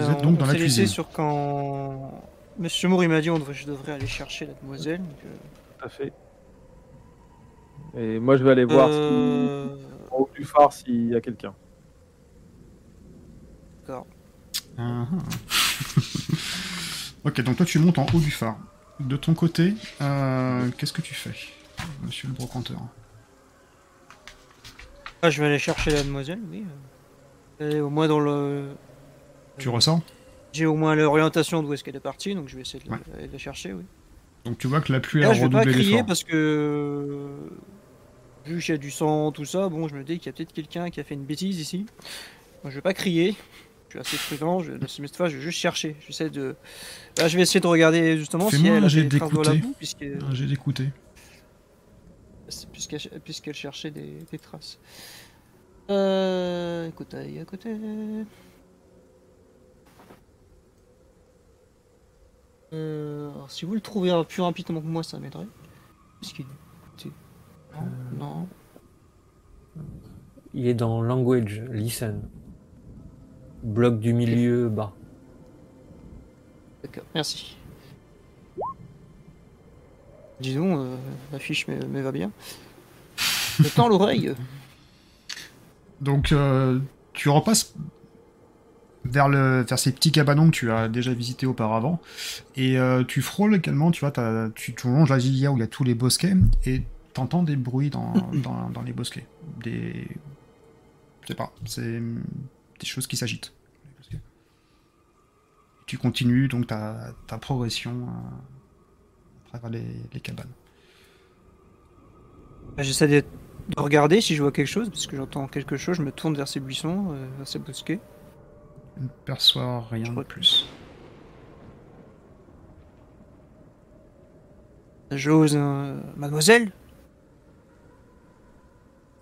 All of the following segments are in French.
Vous êtes donc dans la cuisine. sur quand Monsieur Moore m'a dit on devrait, je devrais aller chercher la demoiselle. Donc, euh. Tout à fait. Et moi je vais aller voir euh... en haut du phare s'il y a quelqu'un. D'accord. Ah. ok, donc toi tu montes en haut du phare. De ton côté, euh, qu'est-ce que tu fais, monsieur le brocanteur? Ah, Je vais aller chercher la demoiselle, oui. Elle est au moins dans le. Tu ressens J'ai au moins l'orientation d'où est-ce qu'elle est partie, donc je vais essayer de, la, chercher, oui. Donc tu vois que la pluie a redoublé l'effort. Je vais pas crier parce que vu qu'il y a du sang, tout ça, bon, je me dis qu'il y a peut-être quelqu'un qui a fait une bêtise ici. Moi, je vais pas crier suis assez prudent. Je, cette fois, je vais juste chercher. J'essaie de. Là, je vais essayer de regarder justement si elle a des traces dans la boue, puisque. J'ai d'écouter. Puisqu'elle cherchait des, des traces. Euh, écoute, à côté. Euh, alors, si vous le trouvez plus rapidement que moi, ça m'aiderait. Puisqu'il. Non, non. Il est dans Language, Listen. Bloc du milieu bas. D'accord, merci. Dis donc, euh, la fiche me, va bien. Je tends l'oreille. Donc, euh, tu repasses vers, le, vers ces petits cabanons que tu as déjà visités auparavant. Et euh, tu frôles également, tu vois, tu, tu longes la gilia où il y a tous les bosquets. Et t'entends des bruits dans, dans, les bosquets. Des. Je sais pas, c'est des choses qui s'agitent. Tu continues donc ta, ta progression euh, à travers les, cabanes. Bah, j'essaie de regarder si je vois quelque chose, puisque j'entends quelque chose, je me tourne vers ces buissons, euh, vers ces bosquets. Je ne perçois rien de plus. J'ose, euh, mademoiselle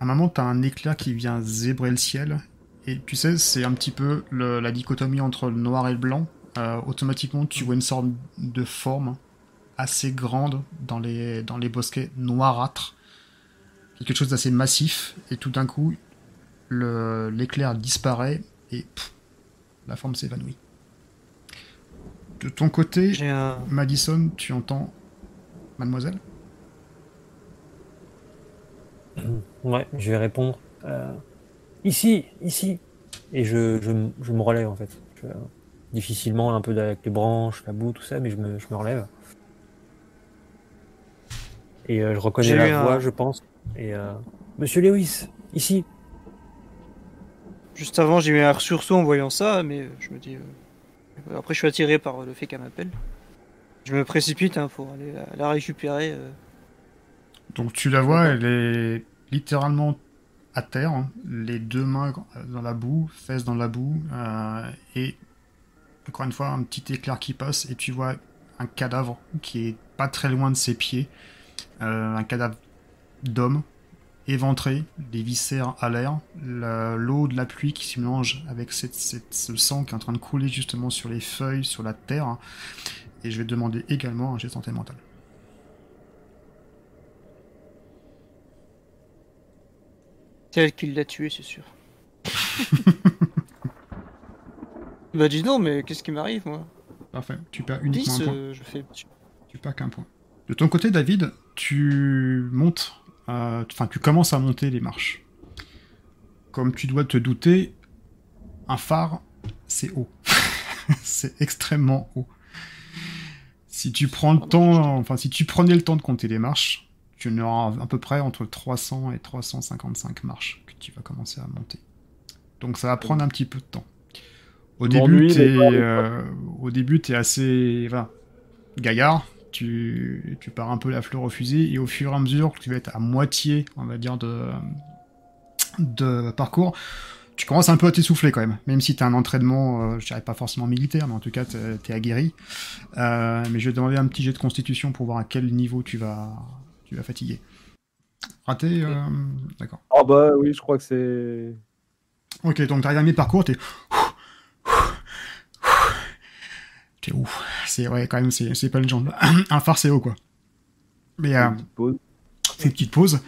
À un moment, t'as un éclair qui vient zébrer le ciel, et tu sais, c'est un petit peu la dichotomie entre le noir et le blanc. Euh, automatiquement tu vois une sorte de forme assez grande dans les, dans les bosquets noirâtres. Quelque chose d'assez massif, et tout d'un coup, l'éclair disparaît et la forme s'évanouit. De ton côté, Madison, tu entends Mademoiselle? Ouais, je vais répondre. Euh, ici, ici. Et je, je, me relève en fait difficilement un peu avec les branches, la boue, tout ça, mais je me, je me relève. Et euh, je reconnais la voix, je pense. Et euh, Monsieur Lewis, ici. Juste avant, j'ai eu un sursaut en voyant ça, mais je me dis. Euh, après, je suis attiré par le fait qu'elle m'appelle. Je me précipite hein, pour aller la, récupérer. Donc tu la vois, elle est littéralement à terre, hein. les deux mains dans la boue, fesses dans la boue, et encore une fois, un petit éclair qui passe et tu vois un cadavre qui est pas très loin de ses pieds. Euh, un cadavre d'homme éventré, des viscères à l'air, l'eau de la pluie qui se mélange avec cette, ce sang qui est en train de couler justement sur les feuilles, sur la terre. Et je vais demander également un geste santé mentale. C'est elle qui l'a tué, c'est sûr. Bah dis non, mais qu'est-ce qui m'arrive moi? Parfait, tu perds uniquement un point. Euh, je fais... Tu perds qu'un point. De ton côté, David, tu montes, enfin tu commences à monter les marches. Comme tu dois te douter, un phare, c'est haut. c'est extrêmement haut. Si tu prends le temps, enfin si tu prenais le temps de compter les marches, tu en auras à peu près entre 300 et 355 marches que tu vas commencer à monter. Donc ça va prendre un petit peu de temps. Au début, t'es, euh, au début, t'es assez, enfin, gaillard. Tu, tu pars un peu la fleur au fusil et au fur et à mesure que tu vas être à moitié, on va dire, de, de parcours, tu commences un peu à t'essouffler quand même. Même si t'as un entraînement, euh, je dirais pas forcément militaire, mais en tout cas, t'es, aguerri. Euh, mais je vais te demander un petit jet de constitution pour voir à quel niveau tu vas, tu vas fatiguer. Raté, d'accord. Ah bah oui, je crois que c'est. Ok, donc t'arrives à mi-parcours, t'es c'est ouf. C'est ouais, quand même, c'est pas une jambe. un phare, c'est haut, quoi. Mais euh, tes petites pauses.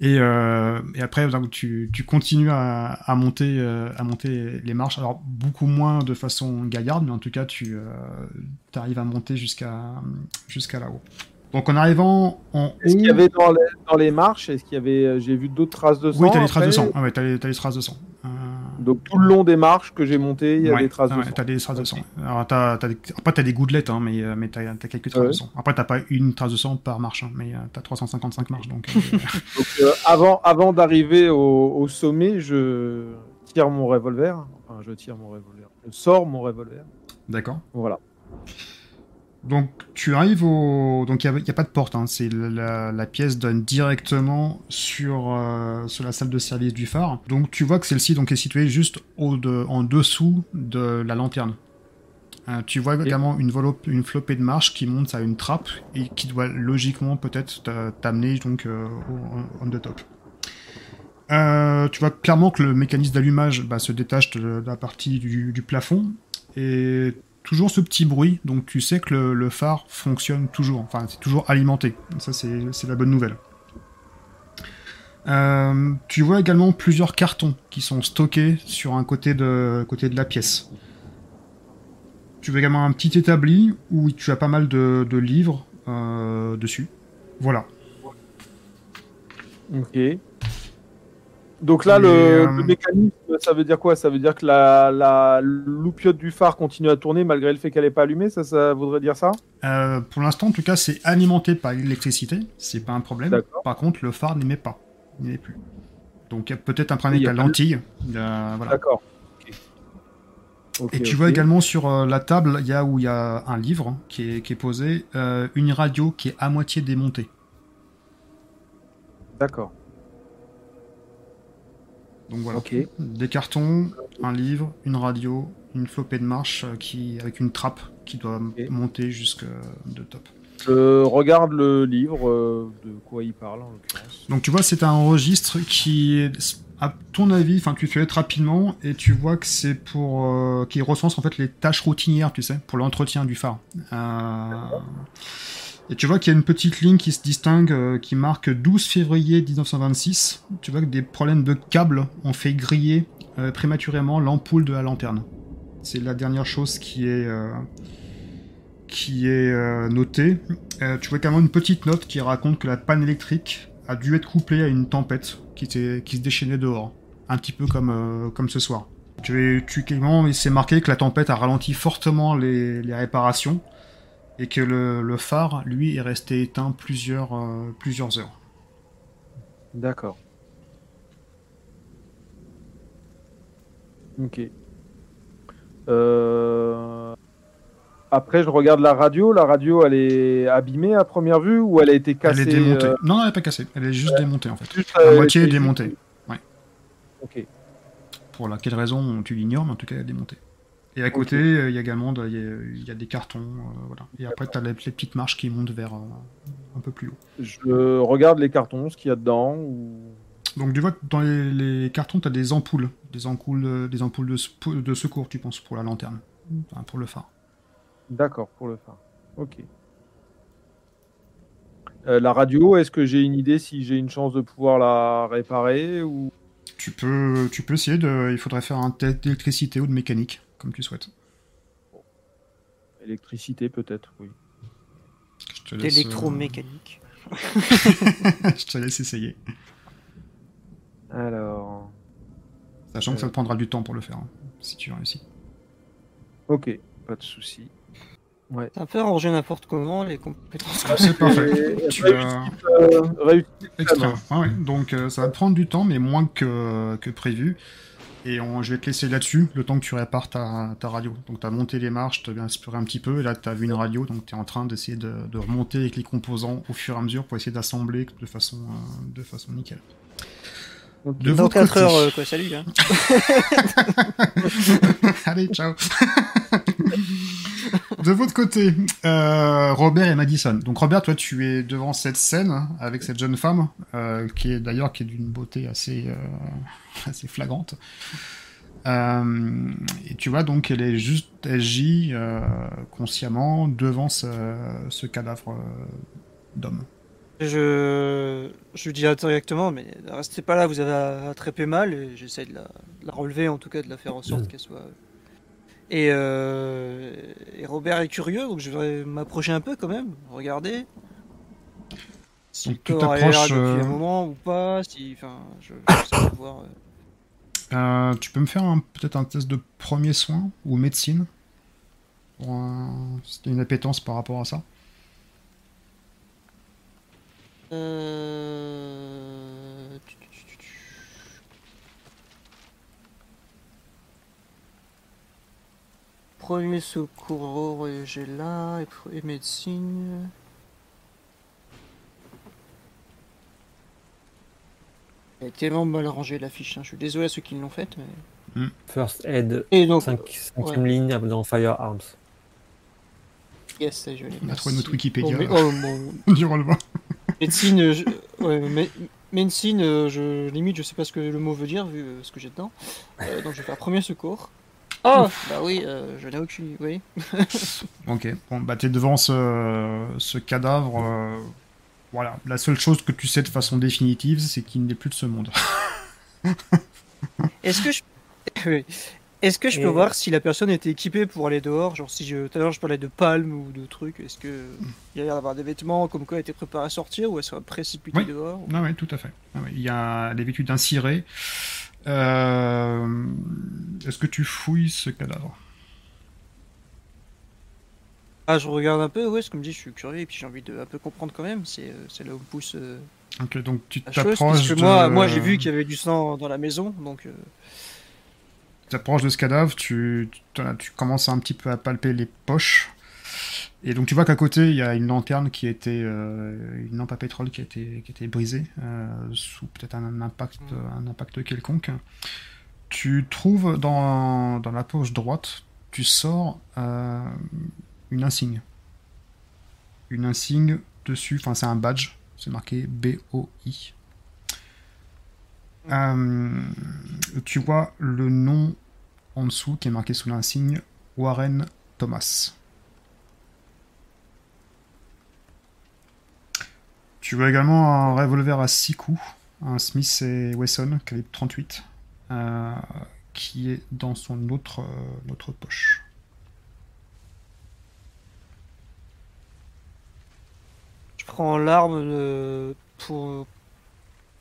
Et, euh, et après, donc, tu, tu continues à, à monter, euh, à monter les marches. Alors, beaucoup moins de façon gaillarde, mais en tout cas, tu arrives à monter jusqu'à jusqu'à là-haut. Donc en arrivant en Est-ce qu'il y avait dans les, dans les marches, est-ce qu'il y avait, euh, j'ai vu d'autres traces de sang Oui, t'as les traces de sang. Ah ouais, t'as les, les, traces de sang. Euh... Donc tout le long des marches que j'ai montées, il y a ouais, des traces ah de sang. T'as des traces de sang. Alors t'as, t'as des... après t'as des gouttelettes, hein, mais, mais t'as, t'as quelques traces Ouais. de sang. Après t'as pas une trace de sang par marche, hein, mais euh, t'as 355 marches, donc. euh, Donc, euh, avant, avant d'arriver au, au sommet, je tire mon revolver. Enfin, je tire mon revolver. Je sors mon revolver. D'accord. Voilà. Donc tu arrives au... Donc il n'y a, a, pas de porte, hein. c'est la, la, pièce donne directement sur, euh, sur la salle de service du phare. Donc tu vois que celle-ci donc, est située juste au de, en dessous de la lanterne. Euh, tu vois également une, une flopée de marche qui monte à une trappe et qui doit logiquement peut-être t'amener donc euh, au, on the top. Tu vois clairement que le mécanisme d'allumage bah, se détache de, de la partie du, du plafond et toujours ce petit bruit, donc tu sais que le, phare fonctionne toujours, enfin c'est toujours alimenté. Ça c'est la bonne nouvelle. Euh, tu vois également plusieurs cartons qui sont stockés sur un côté de, côté de la pièce. Tu vois également un petit établi où tu as pas mal de, de livres euh, dessus. Voilà. Ok. Donc là, le, euh... le, mécanisme, ça veut dire quoi? Ça veut dire que la, la loupiote du phare continue à tourner malgré le fait qu'elle n'est pas allumée ça, ça voudrait dire ça? Euh, Pour l'instant, en tout cas, c'est alimenté par l'électricité. C'est pas un problème. Par contre, le phare n'émet pas. Il n'émet plus. Donc, il y a peut-être un problème avec la lentille. Euh, voilà. D'accord. Okay. Okay, Et tu okay. vois également sur la table, il y a où il y a un livre qui est, qui est posé, une radio qui est à moitié démontée. D'accord. Donc voilà. Okay. Des cartons, un livre, une radio, une flopée de marche qui, avec une trappe qui doit okay. monter jusque de top. Je regarde le livre, euh, de quoi il parle en l'occurrence. Donc tu vois, c'est un registre qui est, à ton avis, enfin tu fais rapidement et tu vois que c'est pour euh, qui recense en fait les tâches routinières, tu sais, pour l'entretien du phare. Et tu vois qu'il y a une petite ligne qui se distingue, euh, qui marque 12 février 1926. Tu vois que des problèmes de câbles ont fait griller euh, prématurément l'ampoule de la lanterne. C'est la dernière chose qui est, euh, notée. Tu vois également une petite note qui raconte que la panne électrique a dû être couplée à une tempête qui, qui se déchaînait dehors. Un petit peu comme, comme ce soir. Tu, tu, c'est marqué que la tempête a ralenti fortement les, les réparations et que le, le, phare, lui, est resté éteint plusieurs, euh, plusieurs heures. D'accord. Ok. Euh... Après, je regarde la radio. La radio, elle est abîmée à première vue ou elle a été cassée Elle est démontée. euh... Non, elle n'est pas cassée. Elle est juste ouais. démontée, en fait. Juste, la moitié est démontée. Ouais. Ok. Pour laquelle raison, tu l'ignores, mais en tout cas, elle est démontée. Et à côté, il okay. y a également de, y, y a des cartons. Euh, voilà. Et après, tu as les, les, petites marches qui montent vers euh, un peu plus haut. Je regarde les cartons, ce qu'il y a dedans. Ou... Donc, tu vois dans les, les cartons, tu as des ampoules. Des ampoules, des ampoules de, de, secours, tu penses, pour la lanterne. Enfin, pour le phare. D'accord, pour le phare. Ok. Euh, la radio, est-ce que j'ai une idée si j'ai une chance de pouvoir la réparer ou tu peux, tu peux essayer de. Il faudrait faire un test d'électricité ou de mécanique comme tu souhaites. Électricité, peut-être, oui. D'électromécanique. Euh... je te laisse essayer. Alors. Sachant euh... que ça te prendra du temps pour le faire, hein, si tu réussis. Ok, pas de souci. Ouais. Ça peut ranger n'importe comment les compétences. Ah, c'est parfait. tu as... euh, Extra. Ah ouais. Donc euh, ça va te prendre du temps, mais moins que, que prévu. Et on, je vais te laisser là-dessus, le temps que tu répares ta, ta radio. Donc tu as monté les marches, tu as bien exploré un petit peu, et là tu as vu une radio, donc tu es en train d'essayer de, de, remonter avec les composants au fur et à mesure pour essayer d'assembler de façon, euh, de façon nickel. De Dans 4 côté... heures, euh, quoi, salut. Hein. Allez, ciao. de votre côté, euh, Robert et Madison. Donc Robert, toi, tu es devant cette scène avec cette jeune femme, euh, qui est d'ailleurs qui est d'une beauté assez, euh, assez flagrante. Euh, et tu vois donc elle est juste, gît consciemment devant ce, ce cadavre d'homme. Je, je dis directement, mais restez pas là, vous avez attrapé mal, et j'essaie de la... relever, en tout cas, de la faire en sorte mm. qu'elle soit. Et, euh, et, Robert est curieux, donc je vais m'approcher un peu quand même, regarder. Si tu t'approches. depuis un euh, moment ou pas, si. Enfin, je, je voir. Euh. euh, tu peux me faire peut-être un test de premier soin ou médecine? Pour un... une appétence par rapport à ça? Euh... Premier secours, j'ai là, et médecine. Elle est tellement mal rangée la fiche, hein. je suis désolé à ceux qui l'ont faite. Mais... Hmm. First Aid, et donc, 5, ligne dans Firearms. Yes, je l'ai. On a trouvé notre Wikipédia. Oh, oh, du Médecine, je... ouais, médecine, je limite, je sais pas ce que le mot veut dire vu euh, ce que j'ai dedans. Euh, donc je vais faire premier secours. Oh Bah oui, je n'ai aucune. Oui. ok, bon, bah t'es devant ce, ce cadavre. Voilà, la seule chose que tu sais de façon définitive, c'est qu'il n'est plus de ce monde. Est-ce que je. Est-ce que je peux voir si la personne était équipée pour aller dehors? Genre, si je, tout à l'heure je parlais de palmes ou de trucs, est-ce que il y a l'air d'avoir des vêtements comme quoi elle était préparée à sortir ou elle sera précipitée dehors Non, oui, tout à fait. Ah il y a des vêtus d'un ciré. Euh, est-ce que tu fouilles ce cadavre? Ah, je regarde un peu, ouais, comme je dis, je suis curieux et puis j'ai envie de un peu comprendre quand même. C'est euh, là où pousse. Euh, ok, donc tu t'approches. De... Moi, moi j'ai vu qu'il y avait du sang dans la maison, donc tu approches de ce cadavre, tu, tu, commences un petit peu à palper les poches. Et donc tu vois qu'à côté, il y a une lanterne qui a été, euh, une lampe à pétrole qui a été, qui a été brisée, euh, sous peut-être un impact, un impact quelconque. Tu trouves dans, dans la poche droite, tu sors euh, une insigne. Une insigne dessus, enfin c'est un badge, c'est marqué BOI. Euh, tu vois le nom en dessous qui est marqué sous l'insigne Warren Thomas. Tu vois également un revolver à 6 coups, un Smith et Wesson calibre 38, euh, qui est dans son autre, euh, poche. Je prends l'arme pour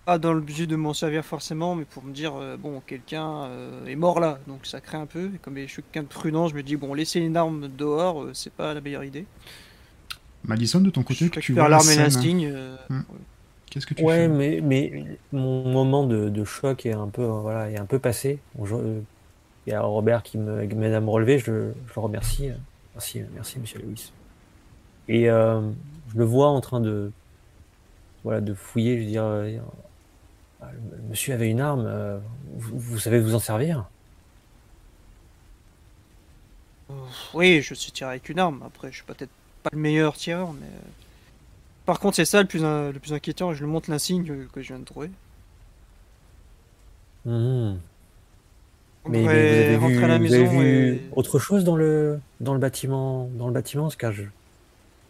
pas dans le but de m'en servir forcément, mais pour me dire, euh, bon, quelqu'un euh, est mort là, donc ça crée un peu. Et comme je suis quelqu'un de prudent, je me dis, bon, laisser une arme dehors, euh, c'est pas la meilleure idée. Madison, de ton côté, que tu vois l'arme et l'insigne. Hmm. Qu'est-ce que tu ouais, fais mais, mais mon moment de, choc est un peu, voilà, est un peu passé. il y a Robert qui m'aide à me relever, je, je, le remercie. Merci, merci, monsieur Lewis. Et je le vois en train de, voilà, de fouiller, je veux dire, ah, le monsieur avait une arme, euh, vous, savez vous en servir? Oui, je sais tirer avec une arme. Après, je suis peut-être pas le meilleur tireur, mais. Euh, par contre, c'est ça le plus, le plus inquiétant. Je lui montre l'insigne que je viens de trouver. Mmh. Mais, vous avez vu, à la maison autre chose dans le, dans le bâtiment, dans le bâtiment, car je,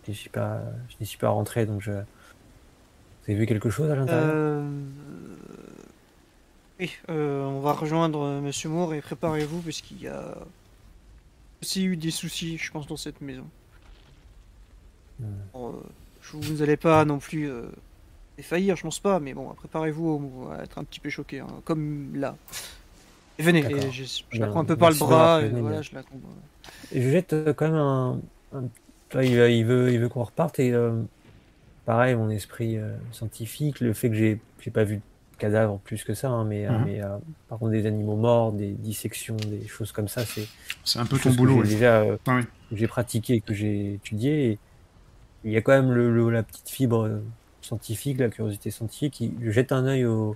je n'y suis pas, je n'y suis pas rentré, donc je. Vous avez vu quelque chose à l'intérieur? Euh, oui, euh, on va rejoindre Monsieur Moore et préparez-vous puisqu'il y a aussi eu des soucis, je pense, dans cette maison. Hmm. Euh, vous n'allez pas non plus défaillir, je pense pas, mais bon, préparez-vous à être un petit peu choqué, hein, comme là. venez, je, la prends un peu par le bras, et voilà, je la Et je jette quand même un. il, veut, il veut qu'on reparte, et pareil, mon esprit scientifique, le fait que j'ai pas vu cadavres plus que ça, hein, mais, euh, mhm. mais euh, par contre des animaux morts, des dissections, des choses comme ça, c'est c'est un peu ton boulot. J'ai déjà euh, j'ai pratiqué et que j'ai étudié. Et il y a quand même le, la petite fibre scientifique, la curiosité scientifique. Qui, je jette un œil au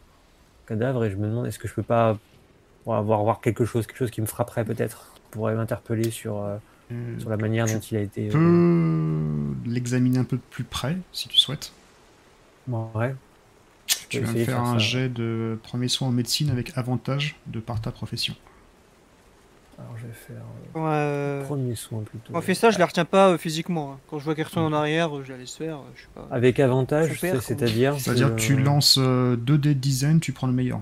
cadavre et je me demande est-ce que je peux pas avoir voir quelque chose, quelque chose qui me frapperait peut-être, pourrait m'interpeller sur sur la manière dont il a été. Tu peux l'examiner un peu de plus près si tu souhaites. ouais. Tu vas faire, un jet de premier soin en médecine avec avantage de par ta profession. Alors je vais faire euh, premier soin plutôt. On fait ça, je les retiens pas physiquement. Hein. Quand je vois qu'elles retourne en arrière, je la laisse faire. Je sais pas. Avec avantage, c'est-à-dire C'est-à-dire que tu lances 2 dés de dizaines, tu prends le meilleur.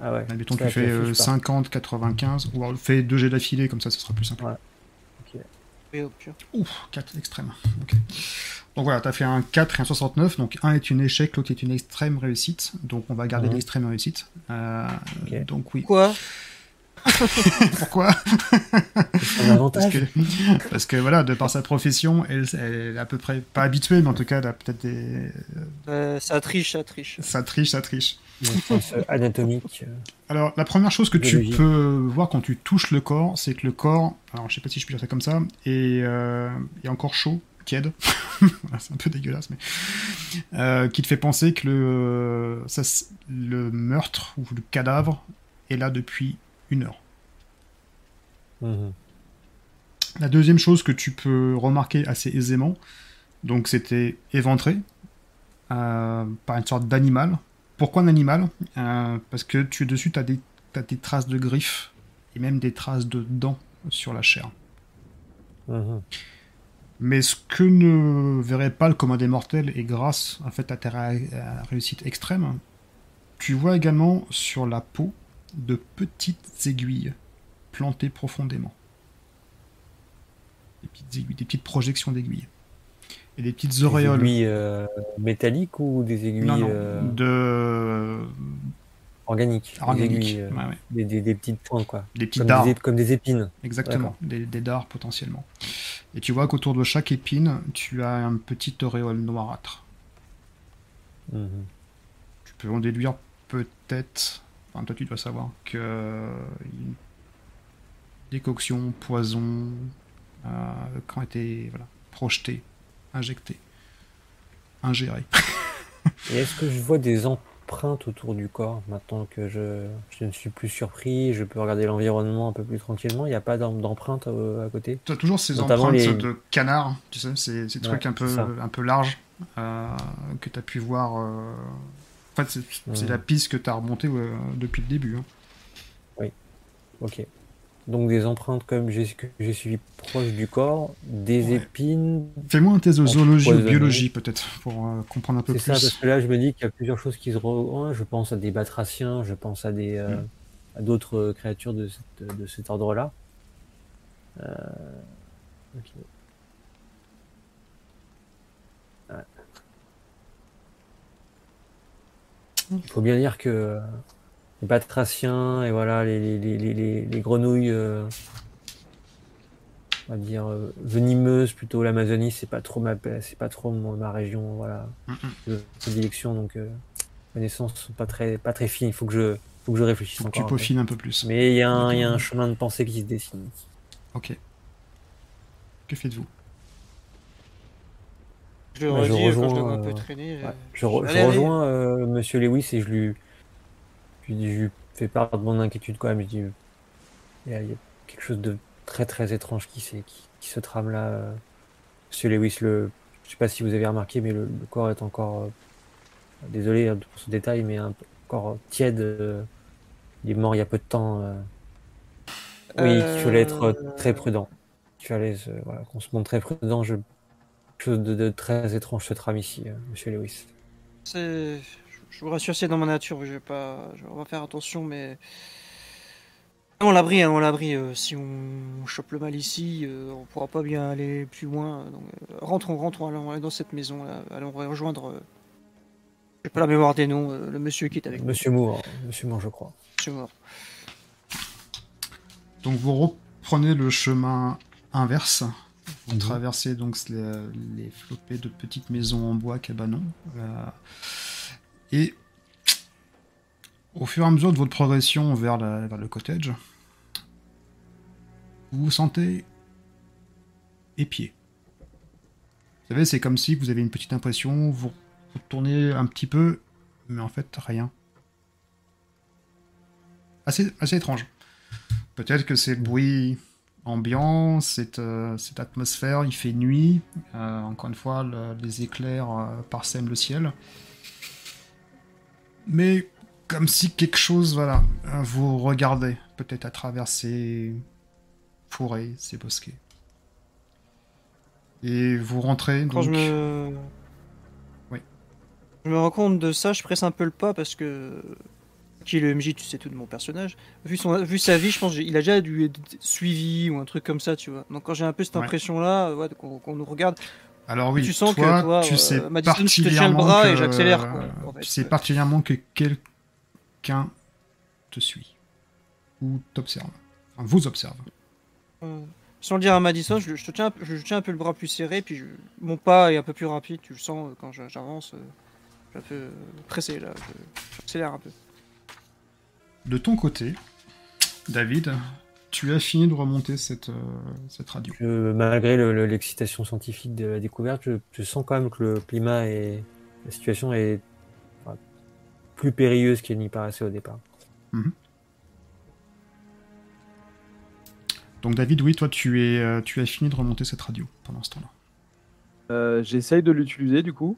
Ah ouais. Admettons que tu fais 50, 95, ou alors fais 2 jets d'affilée, comme ça, ça sera plus simple. Ouais. Ouf, 4 extrêmes. Donc voilà, tu as fait un 4 et un 69. Donc un est une échec, l'autre est une extrême réussite. Donc on va garder l'extrême réussite. Euh, donc oui. Quoi? Pourquoi? Parce, que, parce que voilà, de par sa profession, elle, est à peu près pas habituée, mais en tout cas, elle a peut-être des. Euh, ça triche, ça triche. Ça triche, ça triche. anatomique. Alors, la première chose que tu peux voir quand tu touches le corps, c'est que le corps, alors je sais pas si je peux dire ça comme ça, est, euh, est encore chaud, tiède. c'est un peu dégueulasse, mais. Euh, qui te fait penser que le, ça, le meurtre ou le cadavre est là depuis une heure. Mhm. La deuxième chose que tu peux remarquer assez aisément, donc c'était éventré euh, par une sorte d'animal. Pourquoi un animal? Euh, Parce que tu es dessus, tu as, des traces de griffes et même des traces de dents sur la chair. Mhm. Mais ce que ne verrait pas le commun des mortels, et grâce en fait à ta réussite extrême, tu vois également sur la peau de petites aiguilles plantées profondément. Des petites aiguilles, des petites projections d'aiguilles. Et des petites auréoles. Des aiguilles euh, métalliques ou des aiguilles euh, de organiques. Organiques. Euh, des, des, petites pointes quoi. Des petites comme, des, comme des épines. Exactement. Des, des dards potentiellement. Et tu vois qu'autour de chaque épine, tu as un petit auréole noirâtre. Mhm. Tu peux en déduire peut-être toi, tu dois savoir que euh, une décoction, poison, euh, quand été voilà, projeté, injecté, ingéré. Et est-ce que je vois des empreintes autour du corps maintenant que je, je ne suis plus surpris, je peux regarder l'environnement un peu plus tranquillement Il n'y a pas d'empreintes euh, à côté? Tu as toujours ces empreintes de canard, tu sais, ces, ces trucs un, peu, un peu larges que tu as pu voir en fait, c'est la piste que tu as remontée depuis le début. Hein. Oui. Ok. Donc des empreintes comme j'ai suivi proche du corps, des épines. Fais-moi un test de zoologie ou biologie peut-être pour euh, comprendre un peu plus. C'est ça parce que là je me dis qu'il y a plusieurs choses qui se re... je pense à des batraciens, je pense à des euh, mm. à d'autres créatures de, de cet ordre-là. Euh... Il faut bien dire que les batraciens et voilà les, les, les, les grenouilles, euh, on va dire euh, venimeuses plutôt l'Amazonie, c'est pas trop ma c'est pas trop ma région voilà de prédilection donc euh, connaissances sont pas très pas très fines. Il faut que je faut que je réfléchisse encore. Tu peaufines un peu plus. Mais il y, a un, y a un chemin de pensée qui se dessine. Ok. Que faites-vous? Je le rejoins, un peu traîner. Je, rejoins euh, Monsieur Lewis et je lui, je lui fais part de mon inquiétude quand même. Je dis, il y, a, quelque chose de très très étrange qui, qui, se trame là. Euh. Monsieur Lewis, le, je sais pas si vous avez remarqué, mais le, corps est encore, euh, désolé hein, pour ce détail, mais encore tiède. il est mort il y a peu de temps. Oui, il fallait être très prudent. Il fallait voilà, qu'on se montre très prudent. Je chose de, très étrange se trame ici, euh, monsieur Lewis. C'est. Je vous rassure, c'est dans ma nature. Je vais pas. Je vais faire attention, mais. On l'abri, hein, on l'abri. Euh, si on chope le mal ici, euh, on pourra pas bien aller plus loin. Donc, rentrons, rentrons, allons dans cette maison. Là, allons rejoindre. J'ai pas la mémoire des noms. le monsieur qui est avec Monsieur Moore, Monsieur Moore, je crois. Monsieur Moore. Donc vous reprenez le chemin inverse vous mhm. traversez donc les, flopées de petites maisons en bois cabanon. Euh, et au fur et à mesure de votre progression vers, le cottage, vous vous sentez épié. Vous savez, c'est comme si vous avez une petite impression, vous, vous tournez un petit peu, mais en fait, rien. Assez, assez étrange. Peut-être que c'est le bruit ambiant, cette, euh, cette, atmosphère, il fait nuit, euh, encore une fois, les éclairs euh, parsèment le ciel. Mais comme si quelque chose, voilà, vous regardait, peut-être à travers ces forêts, ces bosquets. Et vous rentrez. Quand je me. Oui. Je me rends compte de ça, je presse un peu le pas parce que. Qui est le MJ, tu sais tout de mon personnage. Vu, son, vu sa vie, je pense qu'il a déjà dû être suivi ou un truc comme ça, tu vois. Donc quand j'ai un peu cette impression-là, ouais, qu'on nous regarde, alors oui, tu sens toi, que toi, tu euh, sais Madison, je te tiens le bras et j'accélère. Tu sais particulièrement que quelqu'un te suit ou t'observe. Enfin, vous observe. Euh, sans le dire à Madison, je, te tiens, je, tiens un peu le bras plus serré, puis mon pas est un peu plus rapide. Tu le sens euh, quand j'avance. Euh, je suis un peu pressé là. J'accélère un peu. De ton côté, David, tu as fini de remonter cette, euh, cette radio. malgré l'excitation scientifique de la découverte, je, sens quand même que le climat et la situation est plus périlleuse qu'il n'y paraissait au départ. Mhm. Donc David, oui, toi tu, es, euh, tu as fini de remonter cette radio pendant ce temps-là. Euh, j'essaye de l'utiliser du coup.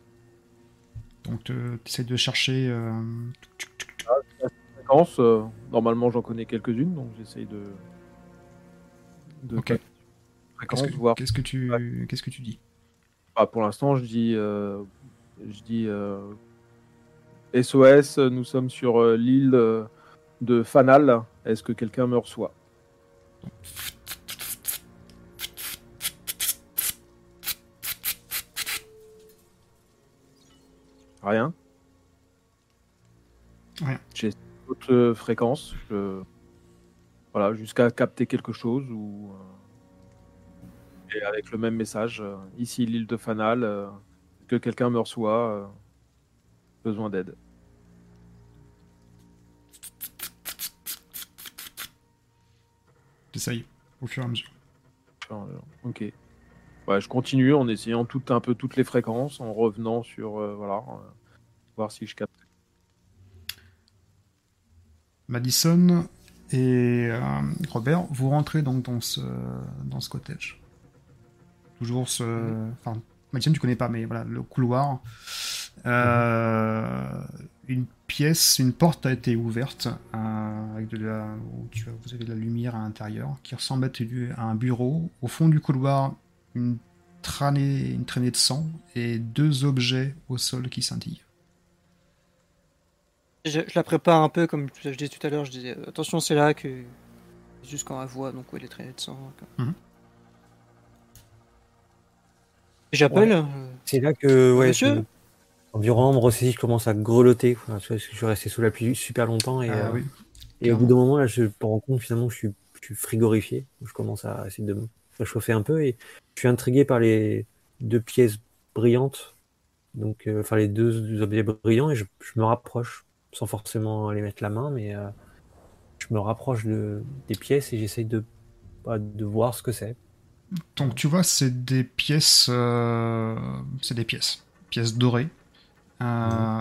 Donc tu essayes de chercher... Euh, normalement, j'en connais quelques-unes, donc j'essaye de. de ok. Qu'est-ce que, voir... qu'est-ce que tu, qu'est-ce que tu dis bah, Pour l'instant, je dis, euh, je dis SOS. Euh, nous sommes sur l'île de Fanal. Est-ce que quelqu'un me reçoit? Rien? Rien d'autres fréquences, voilà, jusqu'à capter quelque chose ou euh, et avec le même message. Euh, ici l'île de Fanal, euh, que quelqu'un me reçoit, besoin d'aide. J'essaye au fur et à mesure. Ok. Ouais, je continue en essayant tout un peu toutes les fréquences, en revenant sur voilà, voir si je capte Madison et euh, Robert, vous rentrez donc dans ce, dans ce cottage. Toujours ce. Enfin, Madison, tu connais pas, mais voilà, le couloir. Euh, une pièce, une porte a été ouverte euh, avec de la, où tu, vous avez de la lumière à l'intérieur qui ressemble à un bureau. Au fond du couloir, une traînée, une traînée de sang et deux objets au sol qui scintillent. Je, la prépare un peu comme je disais tout à l'heure. Je disais attention, c'est là que juste quand elle voit donc où elle est traînée de sang. Mhm. J'appelle. Euh, c'est là que ouais. Monsieur. Environ moi aussi, je commence à grelotter. Enfin, je suis resté sous la pluie super longtemps et, ah euh, et au bout d'un moment là, je me rends compte finalement que je suis, je suis frigorifié. Je commence à essayer de me réchauffer un peu et je suis intrigué par les deux pièces brillantes. Donc, euh, enfin les deux objets brillants et je me rapproche sans forcément aller mettre la main, mais euh, je me rapproche de, des pièces et j'essaye de, bah, de voir ce que c'est. Donc tu vois, c'est des pièces, euh, c'est des pièces, pièces dorées, euh,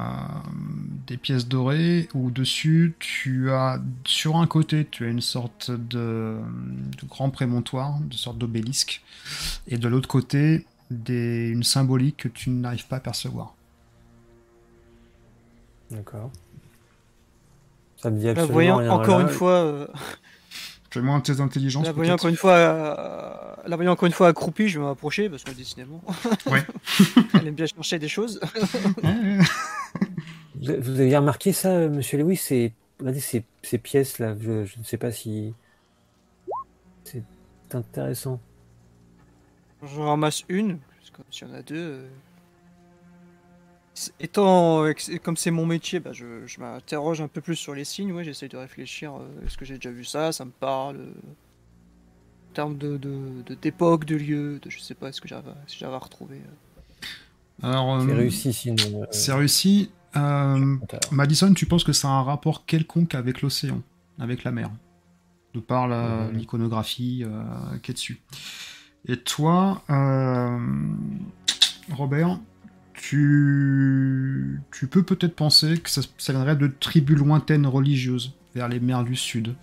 des pièces dorées où dessus tu as sur un côté tu as une sorte de, grand prémontoire, de sorte d'obélisque, et de l'autre côté des, une symbolique que tu n'arrives pas à percevoir. D'accord. Ça me dit absolument voyant, rien. Encore une fois. Euh... Fais-moi un test d'intelligence. La voyant encore une fois, euh... la voyant encore une fois accroupie, je vais m'approcher parce que décidément. Ouais. Elle aime bien chercher des choses. vous avez remarqué ça, Monsieur Lewis ces, ces, ces pièces là. Je, je, ne sais pas si c'est intéressant. J'en ramasse une, parce que s'il y en a deux. Euh, Étant comme c'est mon métier, bah, je, m'interroge un peu plus sur les signes. Ouais, j'essaye de réfléchir. Euh, est-ce que j'ai déjà vu ça Ça me parle. Euh, en termes de d'époque, de, lieu, de je sais pas. Est-ce que j'avais si j'avais retrouvé. Euh. Alors, c'est réussi sinon. c'est réussi. Madison, tu penses que ça a un rapport quelconque avec l'océan, avec la mer, de par l'iconographie qui est dessus. Et toi, Robert, tu, tu peux peut-être penser que ça, viendrait de tribus lointaines religieuses vers les mers du sud.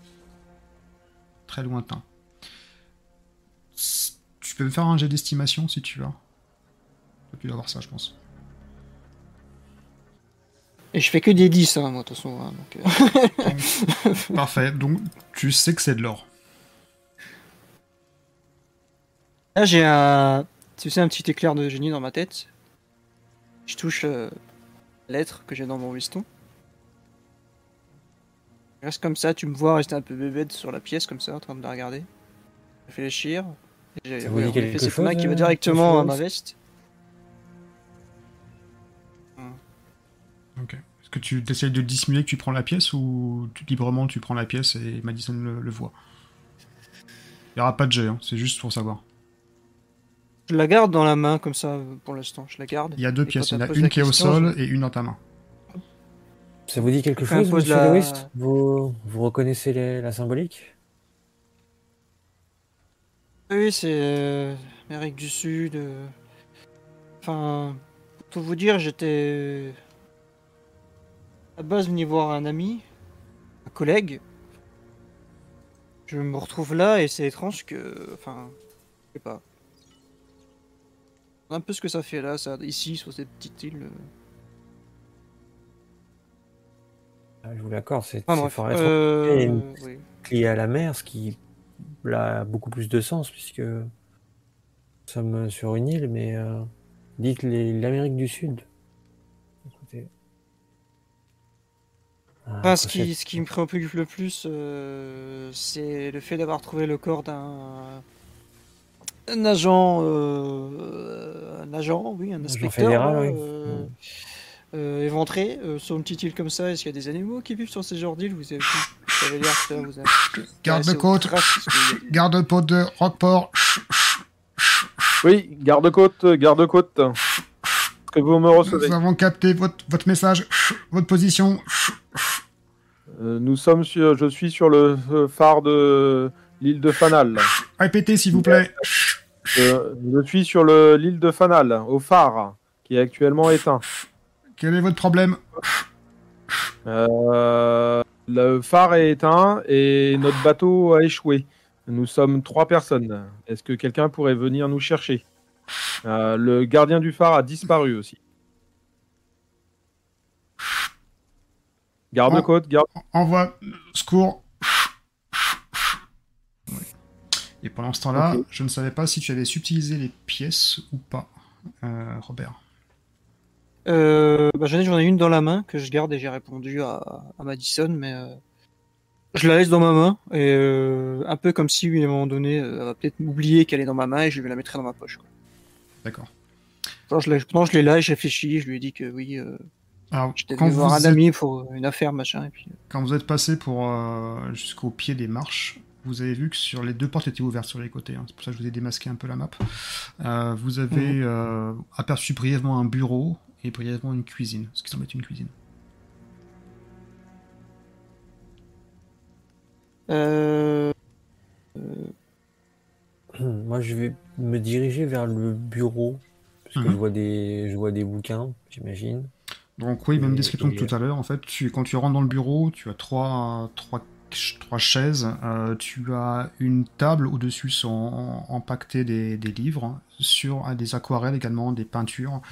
Très lointain. Tu peux me faire un jet d'estimation si tu veux. Tu dois voir ça, je pense. Et je fais que des 10, hein, moi, de toute façon. Hein, euh. Parfait. Donc, tu sais que c'est de l'or. Là, j'ai un. Tu sais, un petit éclair de génie dans ma tête. Je touche euh, l'être que j'ai dans mon piston. Je reste comme ça, tu me vois rester un peu bébête sur la pièce, comme ça, en train de la regarder. Réfléchir. J'ai fait ce qui va directement à ma veste. Ok. Est-ce que tu essayes de dissimuler que tu prends la pièce ou librement tu prends la pièce et Madison le, voit? Il n'y aura pas de jet, hein, c'est juste pour savoir. Je la garde dans la main comme ça pour l'instant, je la garde. Il y a deux pièces, il y en a une qui est au sol et une dans ta main. Ça vous dit quelque chose, Monsieur la... vous, vous reconnaissez la symbolique? Oui, c'est euh, Amérique du Sud. Euh. Enfin, pour vous dire, j'étais à base venu voir un ami, un collègue. Je me retrouve là et c'est étrange que, enfin, je sais pas. Un peu ce que ça fait là, ça, ici, sur cette petite île. Ah, je vous l'accorde, c'est enfin, fort euh... à la mer, ce qui a beaucoup plus de sens puisque nous sommes sur une île, mais euh, dites l'Amérique du Sud. Ah, ce, qui, ce qui me préoccupe le plus, euh, c'est le fait d'avoir trouvé le corps d'un un agent, euh, un agent, oui, un inspecteur euh, euh, éventré sur une petite île comme ça. Est-ce qu'il y a des animaux qui vivent sur ces genres d'îles? Vous avez, vous avez vous avez... Garde-côte, garde-côte de Rockport. Oui, garde-côte, garde-côte. Que vous me recevez. Nous avons capté votre, votre message, votre position. Euh, nous sommes sur, je suis sur le phare de l'île de Fanal. Répétez s'il vous plaît. Euh, je suis sur l'île de Fanal, au phare, qui est actuellement éteint. Quel est votre problème euh, Le phare est éteint et notre bateau a échoué. Nous sommes trois personnes. Est-ce que quelqu'un pourrait venir nous chercher Le gardien du phare a disparu aussi. Garde-côte, garde. Envoie secours. Et pendant ce temps-là, je ne savais pas si tu avais subtilisé les pièces ou pas, euh, Robert. Euh, bah, j'en ai une dans la main que je garde et j'ai répondu à, Madison, mais euh, je la laisse dans ma main et euh, un peu comme si à un moment donné, elle va peut-être m'oublier qu'elle est dans ma main et je vais la mettre dans ma poche. D'accord. je l'ai là et je réfléchis, je lui ai dit que oui, J'étais venu voir un ami pour une affaire, machin. Et puis... Quand vous êtes passé pour euh, jusqu'au pied des marches, vous avez vu que sur les deux portes étaient ouvertes sur les côtés. Hein. C'est pour ça que je vous ai démasqué un peu la map. Euh, vous avez mhm. aperçu brièvement un bureau et brièvement une cuisine, ce qui semble être une cuisine. Moi, je vais me diriger vers le bureau parce que mhm. je vois des, je vois des bouquins, j'imagine. Donc oui, même description que tout à l'heure. En fait, tu, quand tu rentres dans le bureau, tu as trois, trois, trois chaises, euh, tu as une table au-dessus sont empaquetés des, livres, sur des aquarelles également, des peintures.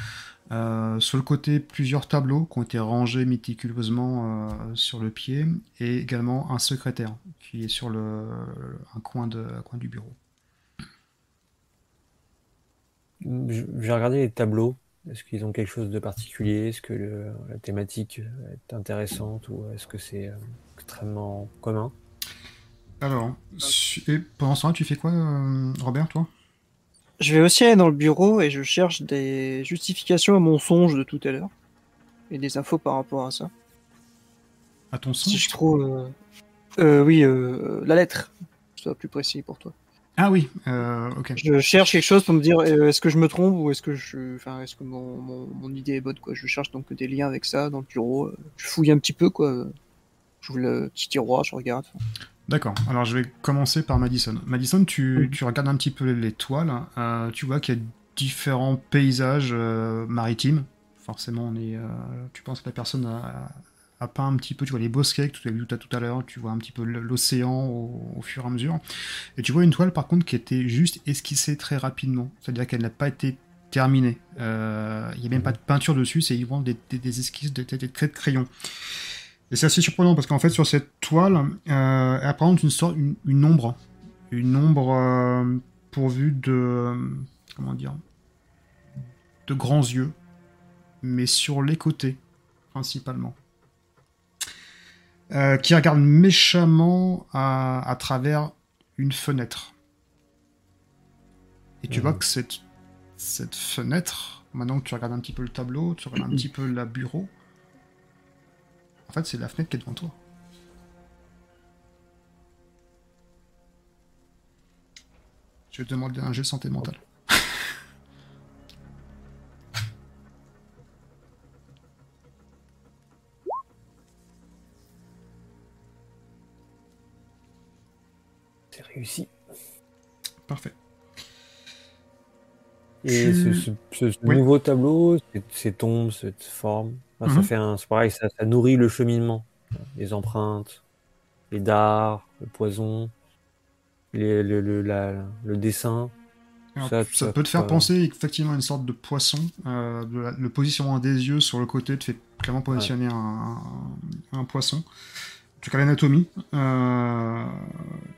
Euh, sur le côté, plusieurs tableaux qui ont été rangés méticuleusement euh, sur le pied, et également un secrétaire qui est sur le, un, coin du bureau. J'ai regardé les tableaux est-ce qu'ils ont quelque chose de particulier? Est-ce que la thématique est intéressante ou est-ce que c'est extrêmement commun Alors, et pendant ce temps tu fais quoi, euh, Robert, toi? Je vais aussi aller dans le bureau et je cherche des justifications à mon songe de tout à l'heure et des infos par rapport à ça. À ton songe Si je trouve. Euh, oui, la lettre, soit plus précis pour toi. Ah oui, euh, ok. Je cherche quelque chose pour me dire euh, est-ce que je me trompe ou est-ce que je, enfin, est-ce que mon, mon, idée est bonne quoi. Je cherche donc des liens avec ça dans le bureau. Euh, je fouille un petit peu quoi. J'ouvre le petit tiroir, je regarde. D'accord. Alors je vais commencer par Madison. Madison, tu, tu regardes un petit peu les toiles. tu vois qu'il y a différents paysages maritimes. Forcément, on est. tu penses que la personne a, pas un petit peu, tu vois les bosquets que tu as vu tout à, l'heure, tu vois un petit peu l'océan au, fur et à mesure. Et tu vois une toile par contre qui était juste esquissée très rapidement. C'est-à-dire qu'elle n'a pas été terminé. Euh, il n'y a même pas de peinture dessus, c'est des, des, des, esquisses, des, traits de crayon. Et c'est assez surprenant parce qu'en fait, sur cette toile, euh, elle présente une sorte, une, une ombre. Une ombre euh, pourvue de. Comment dire De grands yeux. Mais sur les côtés, principalement. Euh, qui regarde méchamment à, à, travers une fenêtre. Et tu mmh. vois que cette cette fenêtre, maintenant que tu regardes un petit peu le tableau, tu regardes un petit peu la bureau, en fait, c'est la fenêtre qui est devant toi. Je vais te demander un jet de santé mentale. C'est réussi. Parfait. Et ce, ce, ce oui. nouveau tableau, ces tombes, cette forme, ça Mhm. mm -hmm. fait un, pareil, ça, ça, nourrit le cheminement, les empreintes, les dards, le poison, les, le, le, la, le, dessin. Alors, ça, ça, peut te faire penser effectivement à une sorte de poisson. Euh, le, le, positionnement des yeux sur le côté te fait clairement positionner ouais. un, un, un, poisson. En tout cas, l'anatomie. Euh,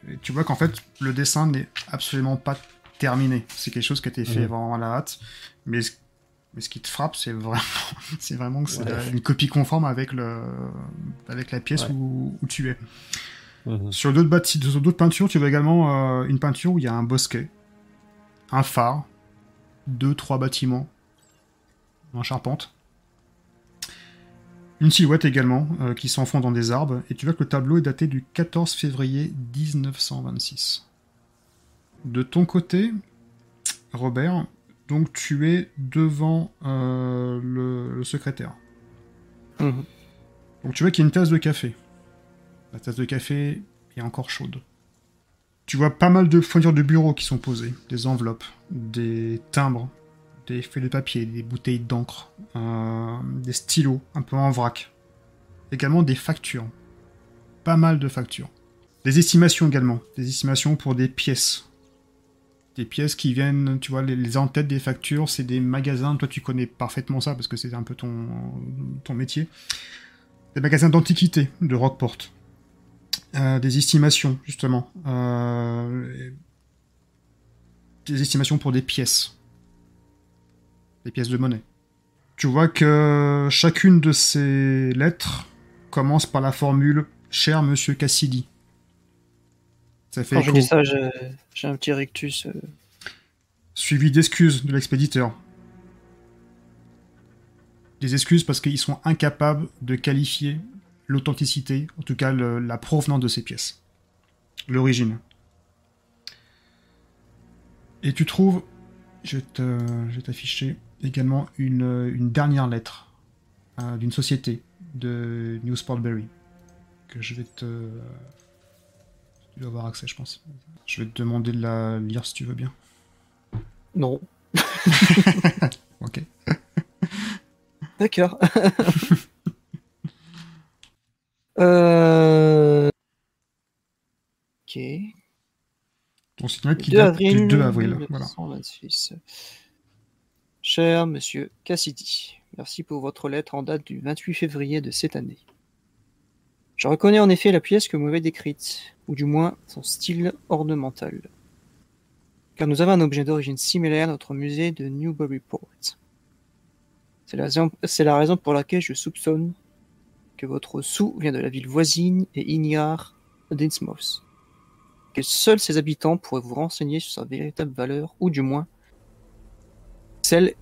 et tu vois qu'en fait, le dessin n'est absolument pas terminé. C'est quelque chose qui a été fait mmh. vraiment à la hâte. Mais, mais ce qui te frappe, c'est vraiment, c'est vraiment que c'est ouais. une copie conforme avec, le, avec la pièce ouais. où, où, tu es. Mmh. Sur d'autres peintures, tu vois également euh, une peinture où il y a un bosquet, un phare, deux, trois bâtiments en charpente. Une silhouette également euh, qui s'enfonce dans des arbres. Et tu vois que le tableau est daté du 14 février 1926. De ton côté, Robert, donc tu es devant euh, le, le, secrétaire. Mmh. Donc tu vois qu'il y a une tasse de café. La tasse de café est encore chaude. Tu vois pas mal de fournitures de bureau qui sont posées, des enveloppes, des timbres, des feuilles de papier, des bouteilles d'encre, euh, des stylos un peu en vrac. Également des factures. Pas mal de factures. Des estimations également. Des estimations pour des pièces des pièces qui viennent, tu vois, les, en-têtes des factures, c'est des magasins, toi tu connais parfaitement ça parce que c'est un peu ton, métier. Des magasins d'antiquité de Rockport. Euh, des estimations, justement. Euh, des estimations pour des pièces. Des pièces de monnaie. Tu vois que chacune de ces lettres commence par la formule Cher Monsieur Cassidy. Ça fait Quand je dis ça, j'ai un petit rictus. Euh... Suivi d'excuses de l'expéditeur. Des excuses parce qu'ils sont incapables de qualifier l'authenticité, en tout cas le, la provenance de ces pièces. L'origine. Et tu trouves, je vais t'afficher également une, une, dernière lettre euh, d'une société de Newsportberry que je vais te tu dois avoir accès, je pense. Je vais te demander de la lire si tu veux bien. Non. ok. D'accord. euh... Ok. Ton web qui date avril, du 2 avril. Voilà. Cher monsieur Cassidy, merci pour votre lettre en date du 28 février de cette année. Je reconnais en effet la pièce que vous m'avez décrite, ou du moins son style ornemental. Car nous avons un objet d'origine similaire à notre musée de Newburyport. C'est la, raison pour laquelle je soupçonne que votre sou vient de la ville voisine et ignare d'Innsmouth. Que seuls ses habitants pourraient vous renseigner sur sa véritable valeur, ou du moins celle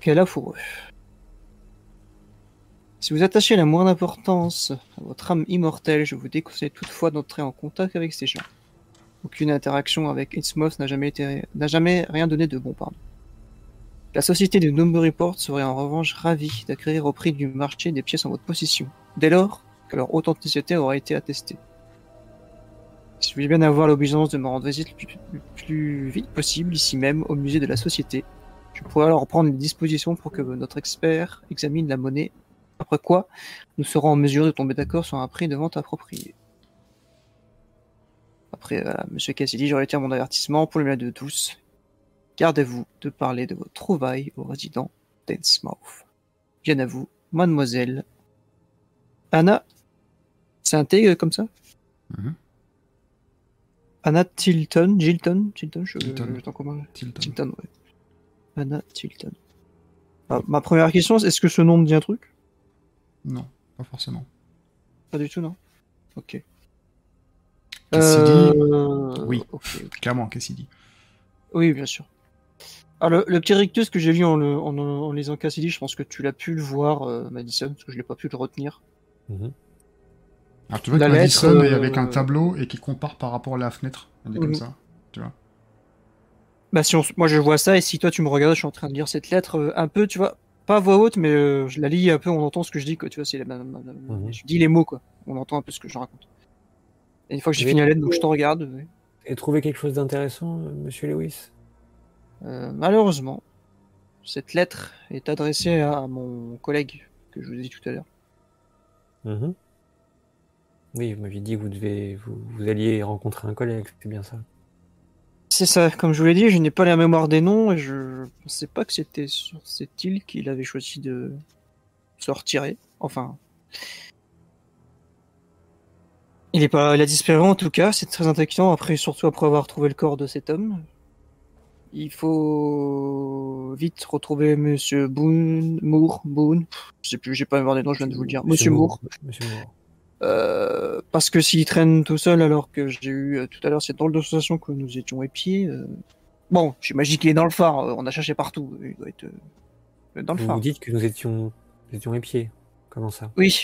qu'elle a pour eux. Si vous attachez la moindre importance à votre âme immortelle, je vous déconseille toutefois d'entrer en contact avec ces gens. Aucune interaction avec Innsmouth n'a jamais, rien donné de bon, pardon. La société de Newburyport serait en revanche ravie d'acquérir au prix du marché des pièces en votre possession, dès lors que leur authenticité aura été attestée. Si vous voulez bien avoir l'obligeance de me rendre visite le plus, le plus vite possible, ici même, au musée de la société, je pourrais alors prendre les dispositions pour que notre expert examine la monnaie après quoi, nous serons en mesure de tomber d'accord sur un prix de vente approprié. Après, voilà, Monsieur Cassidy, je retire mon avertissement pour le mal de tous. gardez-vous de parler de vos trouvailles au résident d'Ensmouth. Bien à vous, mademoiselle Anna. C'est un T euh, comme ça Mhm. Anna Tilton, Gilton, Tilton, je, Tilton. je t'en commande. Tilton. Tilton, ouais. Anna Tilton. Ah, ma première question, c'est est-ce que ce nom me dit un truc? Non, pas forcément. Pas du tout, non Ok. Cassidy, Euh, oui. ok, ok. Clairement, Cassidy. Oui, bien sûr. Alors, le, le petit rictus que j'ai lu en, le- en, en lisant Cassidy, je pense que tu l'as pu le voir, euh, Madison, parce que je l'ai pas pu le retenir. Mhm. Alors tu vois que La Madison lettre, est euh, avec un tableau et qui compare par rapport à la fenêtre. Elle est comme ça. Bah, si on, s- moi je vois ça, et si toi tu me regardes, je suis en train de lire cette lettre euh, un peu, tu vois, pas à voix haute, mais euh, je la lis un peu, on entend ce que je dis, quoi. Tu vois, c'est la- Mhm. je dis les mots, quoi. On entend un peu ce que je raconte. Et une fois que j'ai fini la lettre, donc je te regarde. Et trouvé quelque chose d'intéressant, euh, monsieur Lewis? Euh, malheureusement, cette lettre est adressée à mon collègue que je vous ai dit tout à l'heure. Mhm. Oui, vous m'aviez dit que vous, devez, vous, vous alliez rencontrer un collègue, c'est bien ça. C'est ça, comme je vous l'ai dit, je n'ai pas la mémoire des noms et je pensais pas que c'était sur cette île qu'il avait choisi de se retirer. Enfin. Il est pas, il a disparu en tout cas, c'est très inquiétant, après, surtout après avoir trouvé le corps de cet homme. Il faut vite retrouver Monsieur Boone, Moore, Boone, je sais plus, j'ai pas la mémoire des noms, je viens de vous le dire. Monsieur Moore. Monsieur Moore. Euh, parce que s'il traîne tout seul alors que j'ai eu euh, tout à l'heure cette drôle de sensation que nous étions épiés. euh, Bon, j'imagine qu'il est dans le phare, on a cherché partout. Il doit être dans le Vous phare. vous dites que nous étions, nous étions épiés. Comment ça? Oui,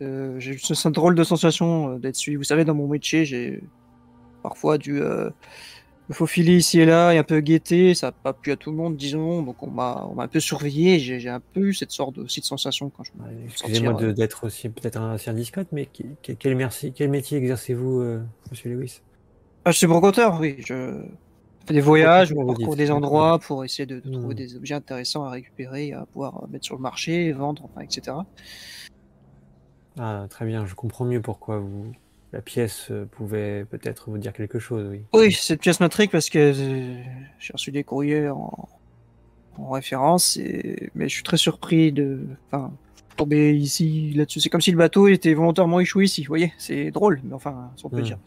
j'ai eu ce- cette drôle de sensation d'être suivi. Vous savez, dans mon métier, j'ai parfois dû me faufiler ici et là et un peu guetter. Ça n'a pas plu à tout le monde, disons. Donc on m'a on m'a un peu surveillé. J'ai un peu eu cette sorte de, aussi de sensation quand je me Ouais, sortir, Excusez-moi euh, d'être aussi peut-être assez indiscrète, mais qui- qui- quel, merci, quel métier exercez-vous, euh, monsieur Lewis? Ah, je suis brocanteur, oui. Je fais des voyages, je parcours des endroits pour essayer de, de trouver Hmm. des objets intéressants à récupérer, à pouvoir mettre sur le marché, vendre, enfin, etc. Ah, très bien, je comprends mieux pourquoi vous, la pièce euh, pouvait peut-être vous dire quelque chose, oui. Oui, cette pièce m'intrigue parce que euh, j'ai reçu des courriers en, en référence, et... mais je suis très surpris de enfin, tomber ici, là-dessus. C'est comme si le bateau était volontairement échoué ici, vous voyez C'est drôle, mais enfin, si on peut Hmm. dire.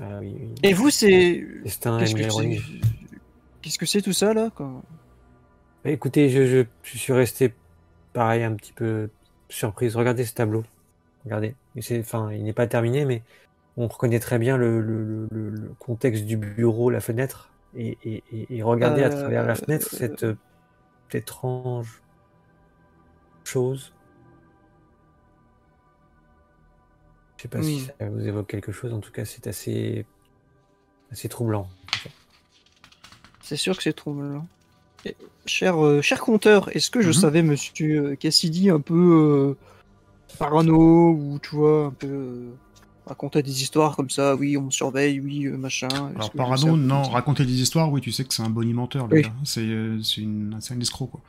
Ah oui, oui. Et vous, c'est... Qu'est-ce que c'est Qu'est-ce que c'est tout ça, là quoi? Bah, Écoutez, je, je, je suis resté pareil, un petit peu surprise. Regardez ce tableau. Regardez. Enfin, il n'est pas terminé, mais on reconnaît très bien le, le, le- le- le contexte du bureau, la fenêtre. Et, et, et, et regardez à travers la fenêtre euh, cette étrange chose. Je sais pas si ça vous évoque quelque chose. En tout cas, c'est assez, assez troublant. C'est sûr que c'est troublant. Et, Cher, euh, cher compteur, est-ce que je Mhm. savais, monsieur euh, Cassidy, un peu euh, parano, ou tu vois, un peu euh, raconter des histoires comme ça, oui, on me surveille, oui, euh, machin. Alors parano, non, raconter des histoires, oui, tu sais que c'est un bonimenteur, Oui. C'est euh, c'est une- c'est un escroc, quoi.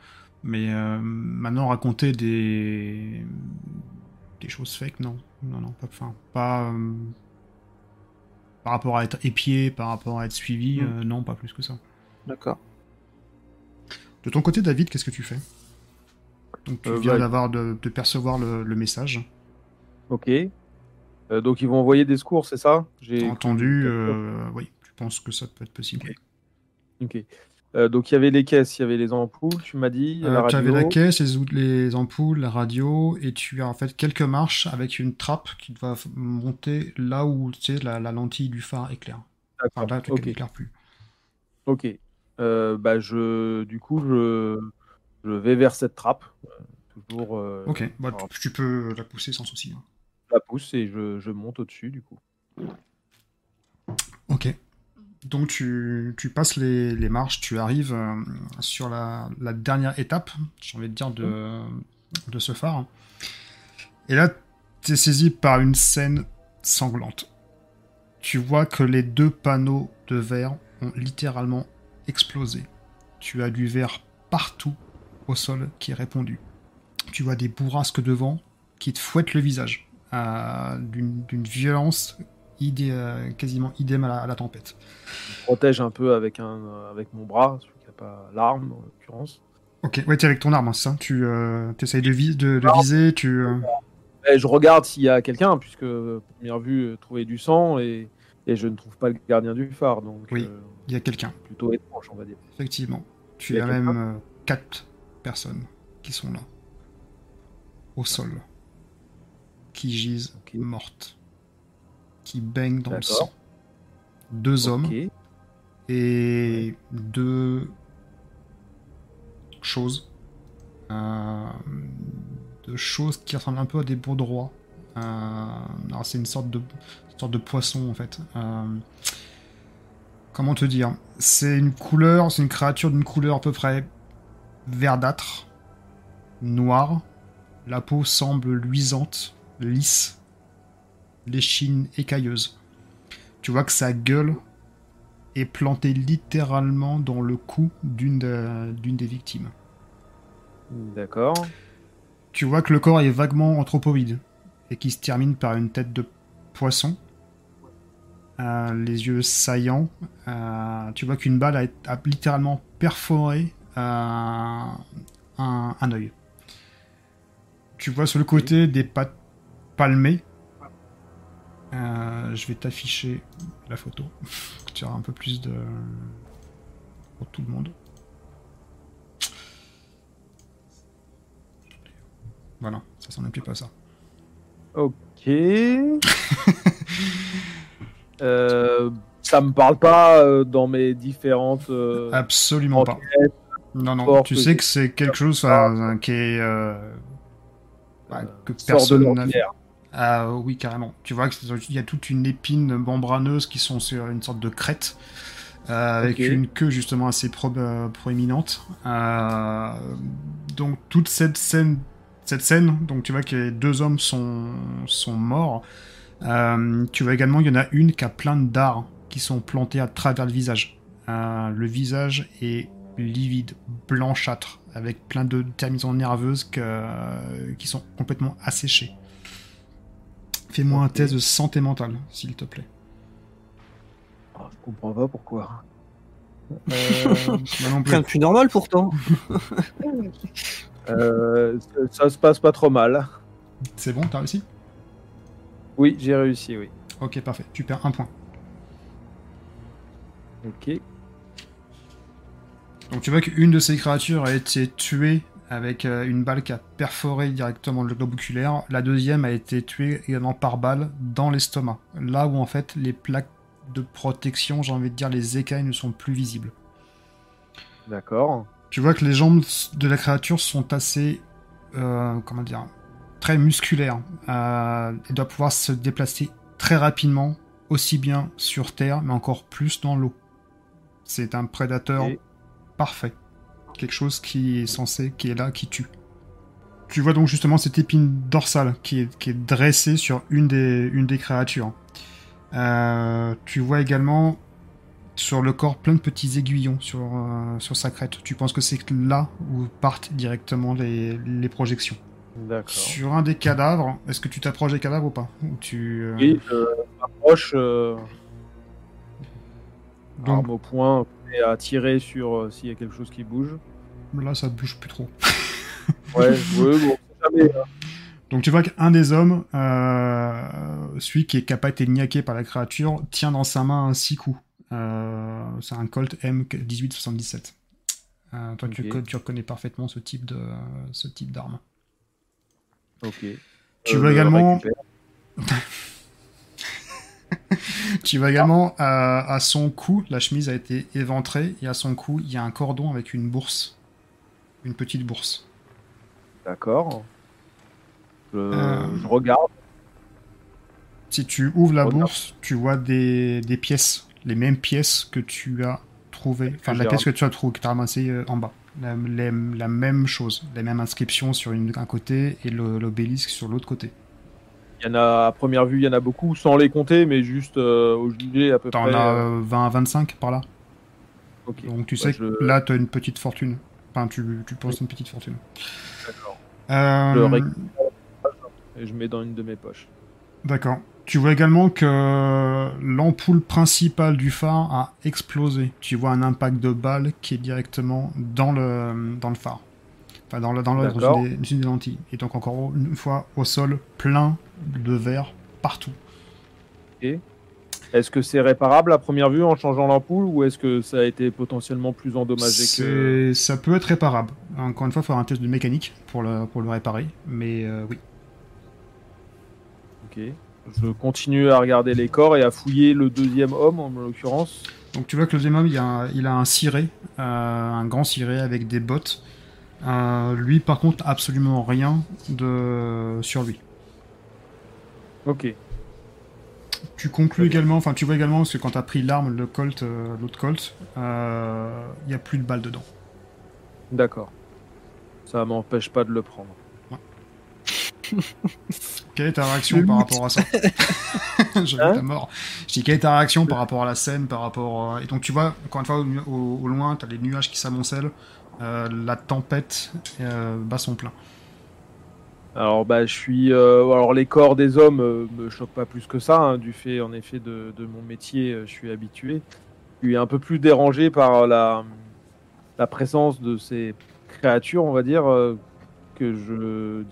Mais euh, maintenant, raconter des des choses fake, non. Non, non, pas, enfin, pas... euh, par rapport à être épié, par rapport à être suivi, Mm. euh, non, pas plus que ça. D'accord. De ton côté, David, qu'est-ce que tu fais? Donc tu Euh, viens bah, d'avoir de, de percevoir le, le message. Ok. Euh, donc ils vont envoyer des secours, c'est ça? J'ai entendu, euh, oui, tu penses que ça peut être possible. Ok. Euh, donc il y avait les caisses, il y avait les ampoules, tu m'as dit, Euh, tu radio. avais la caisse, les, ampoules, la radio, et tu as en fait quelques marches avec une trappe qui va monter là où tu sais, la, la lentille du phare éclaire. Enfin, D'accord. là, le truc ok. n'éclaire plus. Ok. Euh, bah je, du coup, je, je vais vers cette trappe. Euh, Toujours. euh, Ok, bah, alors, tu, peux la pousser sans souci. hein. je la pousse et je, je monte au-dessus, du coup. Ok. Donc tu, tu passes les, les marches, tu arrives euh, sur la, la dernière étape, j'ai envie de dire, de, de ce phare. Et là, tu es saisi par une scène sanglante. Tu vois que les deux panneaux de verre ont littéralement explosé. Tu as du verre partout au sol qui est répandu. Tu vois des bourrasques de vent qui te fouettent le visage euh, d'une violence idée, quasiment idem à la, tempête. Je protège un peu avec, un, avec mon bras, celui qui n'a pas l'arme en l'occurrence. Ok, ouais, es avec ton arme, hein, ça. Tu essayes de, de, viser, tu. je regarde s'il y a quelqu'un, puisque première vue, trouver du sang et, et, je ne trouve pas le gardien du phare. Donc, oui, il y a quelqu'un. Plutôt étrange, on va dire. Effectivement. Tu as même quatre personnes qui sont là, au sol, qui gisent mortes, qui baignent dans le sang. Deux hommes et deux choses. Euh, deux choses qui ressemblent un peu à des baudroits. Euh, alors c'est une sorte de, sorte de poisson en fait. Euh, comment te dire? C'est une couleur, c'est une créature d'une couleur à peu près verdâtre, noir. La peau semble luisante, lisse, l'échine écailleuse. Tu vois que sa gueule est plantée littéralement dans le cou d'une des victimes. D'accord. Tu vois que le corps est vaguement anthropoïde et qui se termine par une tête de poisson, euh, les yeux saillants. Euh, tu vois qu'une balle a, a, littéralement perforé un, un œil. Tu vois sur le côté des pattes palmées. Euh, je vais t'afficher la photo. tu auras un peu plus de. pour tout le monde. Voilà, ça s'en plus pas ça. Ok. euh, ça me parle pas dans mes différentes. Absolument pas. Non, non, tu sais que c'est quelque chose qui est. Euh, bah, que personne n'a Ah oui, carrément. Tu vois qu'il y a toute une épine membraneuse qui sont sur une sorte de crête. Euh, avec une queue justement assez euh, proéminente. donc toute cette scène, cette scène, donc tu vois que les deux hommes sont, sont morts. tu vois également, il y en a une qui a plein de dards qui sont plantés à travers le visage. le visage est livide, blanchâtre, avec plein de terminaisons nerveuses qui sont complètement asséchées. Fais-moi un test de santé mentale, s'il te plaît. Oh, je comprends pas pourquoi. Euh, non plus. normal pourtant. euh, ça, se passe pas trop mal. C'est bon, t'as réussi? Oui, j'ai réussi, oui. Ok, parfait. Tu perds un point. Ok. Donc tu vois qu'une de ces créatures a été tuée avec euh, une balle qui a perforé directement le globe oculaire. La deuxième a été tuée également par balle dans l'estomac. Là où en fait les plaques de protection, j'ai envie de dire les écailles ne sont plus visibles. D'accord. Tu vois que les jambes de la créature sont assez, euh, comment dire, très musculaires. Euh, elle doit pouvoir se déplacer très rapidement, aussi bien sur Terre, mais encore plus dans l'eau. C'est un prédateur parfait. Quelque chose qui est censé, qui est là, qui tue. Tu vois donc justement cette épine dorsale qui est, qui est dressée sur une des, une des créatures. Euh, tu vois également sur le corps plein de petits aiguillons sur, euh, sur sa crête. Tu penses que c'est là où partent directement les, les projections. Sur un des cadavres, est-ce que tu t'approches des cadavres ou pas ou tu, euh, Oui, je m'approche. Donc... au point, à tirer sur euh, s'il y a quelque chose qui bouge. Là, ça bouge plus trop. ouais, bon, jamais. Hein. Donc tu vois qu'un des hommes, euh, celui qui est capable d'être niaqué par la créature, tient dans sa main un six coups. Euh, c'est un Colt M1877. Euh, toi, tu, tu, reconnais parfaitement ce type de ce type d'arme. Ok. Tu vois également. tu vas également à, son cou, la chemise a été éventrée et à son cou, il y a un cordon avec une bourse. Une petite bourse. D'accord. Je, euh. regarde. Si tu ouvres la bourse, tu vois des, pièces, les mêmes pièces que tu as trouvées, enfin la pièce que tu as trouvée, que tu as ramassée euh, en bas. La, même chose, les mêmes inscriptions sur une, un côté et l'obélisque sur l'autre côté. Il y en a, à première vue, il y en a beaucoup, sans les compter, mais juste euh, au gilet à peu près. T'en as 20 à 25 par là. Donc tu sais que là, tu as une petite fortune. Enfin, tu, tu penses une petite fortune. D'accord. Euh... Je et je mets dans une de mes poches. D'accord. Tu vois également que l'ampoule principale du phare a explosé. Tu vois un impact de balle qui est directement dans le, dans le phare. Enfin, dans, dans, une, des, des lentilles. Et donc, encore une fois, au sol, plein de verre partout. Et est-ce que c'est réparable à première vue en changeant l'ampoule ou est-ce que ça a été potentiellement plus endommagé que... Ça peut être réparable. Encore une fois, il faudra un test de mécanique pour le, pour le réparer, mais euh, oui. Ok. Je continue à regarder les corps et à fouiller le deuxième homme en l'occurrence. Donc tu vois que le deuxième homme, il a un, il a un ciré, euh, un grand ciré avec des bottes. Euh, lui, par contre, absolument rien de sur lui. Ok. Tu conclus également, enfin tu vois également, parce que quand tu as pris l'arme, le Colt, euh, l'autre Colt, il euh, n'y a plus de balles dedans. D'accord. Ça m'empêche pas de le prendre. quelle est ta réaction par rapport à ça J'ai hein ta mort. Je dis, quelle est ta réaction par rapport à la scène, par rapport... Et donc tu vois, encore une fois, au, loin, tu as les nuages qui s'amoncellent, euh, la tempête bat son plein. Alors bah je suis euh, alors les corps des hommes euh, me choquent pas plus que ça hein, du fait en effet de, mon métier euh, je suis habitué. Je un peu plus dérangé par la la présence de ces créatures on va dire que je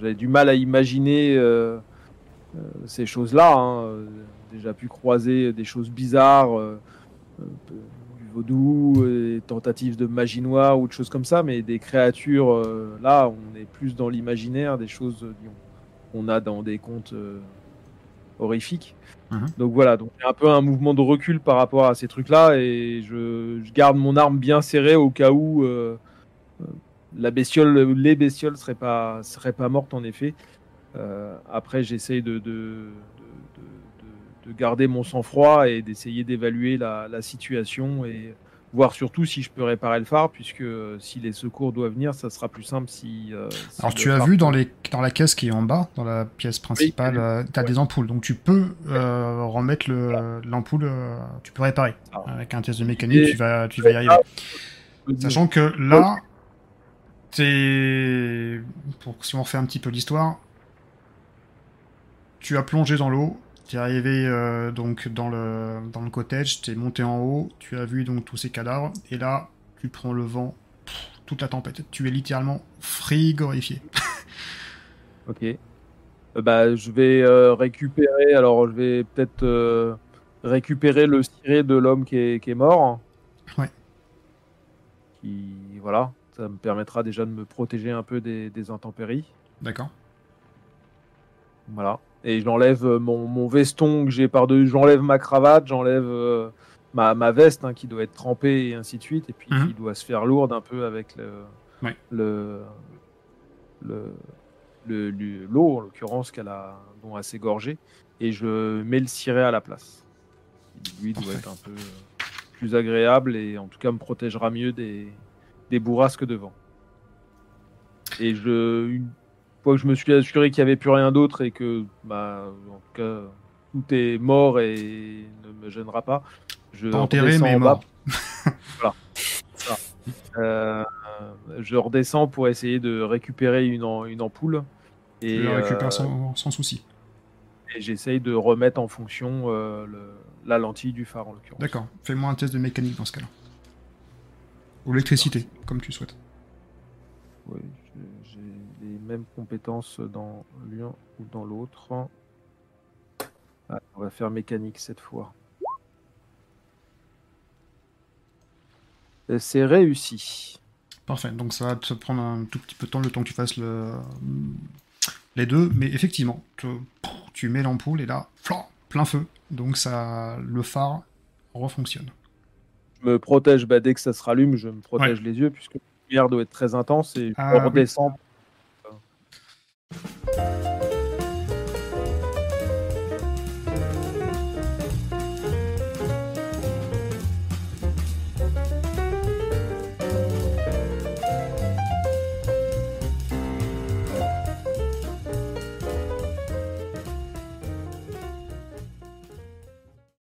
j'avais du mal à imaginer ces choses là. Hein. Déjà pu croiser des choses bizarres vaudou, et tentatives de magie noire ou de choses comme ça, mais des créatures, euh, là, on est plus dans l'imaginaire, des choses euh, qu'on a dans des contes euh, horrifiques. Mhm. Donc voilà, donc un peu un mouvement de recul par rapport à ces trucs-là, et je, garde mon arme bien serrée au cas où la bestiole, les bestioles seraient pas, seraient pas mortes en effet. après, j'essaye de de garder mon sang-froid et d'essayer d'évaluer la, situation et voir surtout si je peux réparer le phare, puisque euh, si les secours doivent venir, ça sera plus simple si. Euh, Alors tu as vu dans, les, dans la caisse qui est en bas, dans la pièce principale, euh, tu as des ampoules, donc tu peux remettre l'ampoule, tu peux réparer. Ah. Avec un test de mécanique, tu, vas, tu vas y arriver. Sachant que là, es... Pour, si on refait un petit peu l'histoire, tu as plongé dans l'eau, tu es arrivé euh, donc dans le, dans le cottage, tu es monté en haut, tu as vu donc tous ces cadavres, et là, tu prends le vent, toute la tempête. Tu es littéralement frigorifié. ok. Euh, bah, je vais euh, récupérer, alors je vais peut-être récupérer le ciré de l'homme qui est, qui est, mort. Ouais. Qui, voilà, ça me permettra déjà de me protéger un peu des, des intempéries. D'accord. Voilà et j'enlève euh, mon, veston que j'ai par-dessus, j'enlève ma cravate, j'enlève euh, ma, ma, veste hein, qui doit être trempée et ainsi de suite, et puis mhm. qui doit se faire lourde un peu avec le, le, le, l'eau en l'occurrence qu'elle a, dont elle s'est gorgée, et je mets le ciré à la place. lui doit être un peu euh, plus agréable et en tout cas me protégera mieux des, des bourrasques de vent. Et je, une, fois que je me suis assuré qu'il n'y avait plus rien d'autre et que, bah, en tout cas, tout est mort et ne me gênera pas, je enterré, mais mort. voilà. Euh, je redescends pour essayer de récupérer une, une ampoule. Et, tu la récupères sans, sans, souci. Et j'essaye de remettre en fonction euh, le, la lentille du phare en l'occurrence. D'accord. Fais-moi un test de mécanique dans ce cas-là. Ou électricité, comme tu souhaites. Oui, mêmes compétences dans l'un ou dans l'autre. Ah, on va faire mécanique cette fois. C'est réussi. Parfait, donc ça va te prendre un tout petit peu de temps le temps que tu fasses le... les deux, mais effectivement, tu, mets l'ampoule et là, plein feu, donc ça, le phare refonctionne. Je me protège, bah, dès que ça se rallume, je me protège les yeux puisque la lumière doit être très intense et je ah Thank you. thank you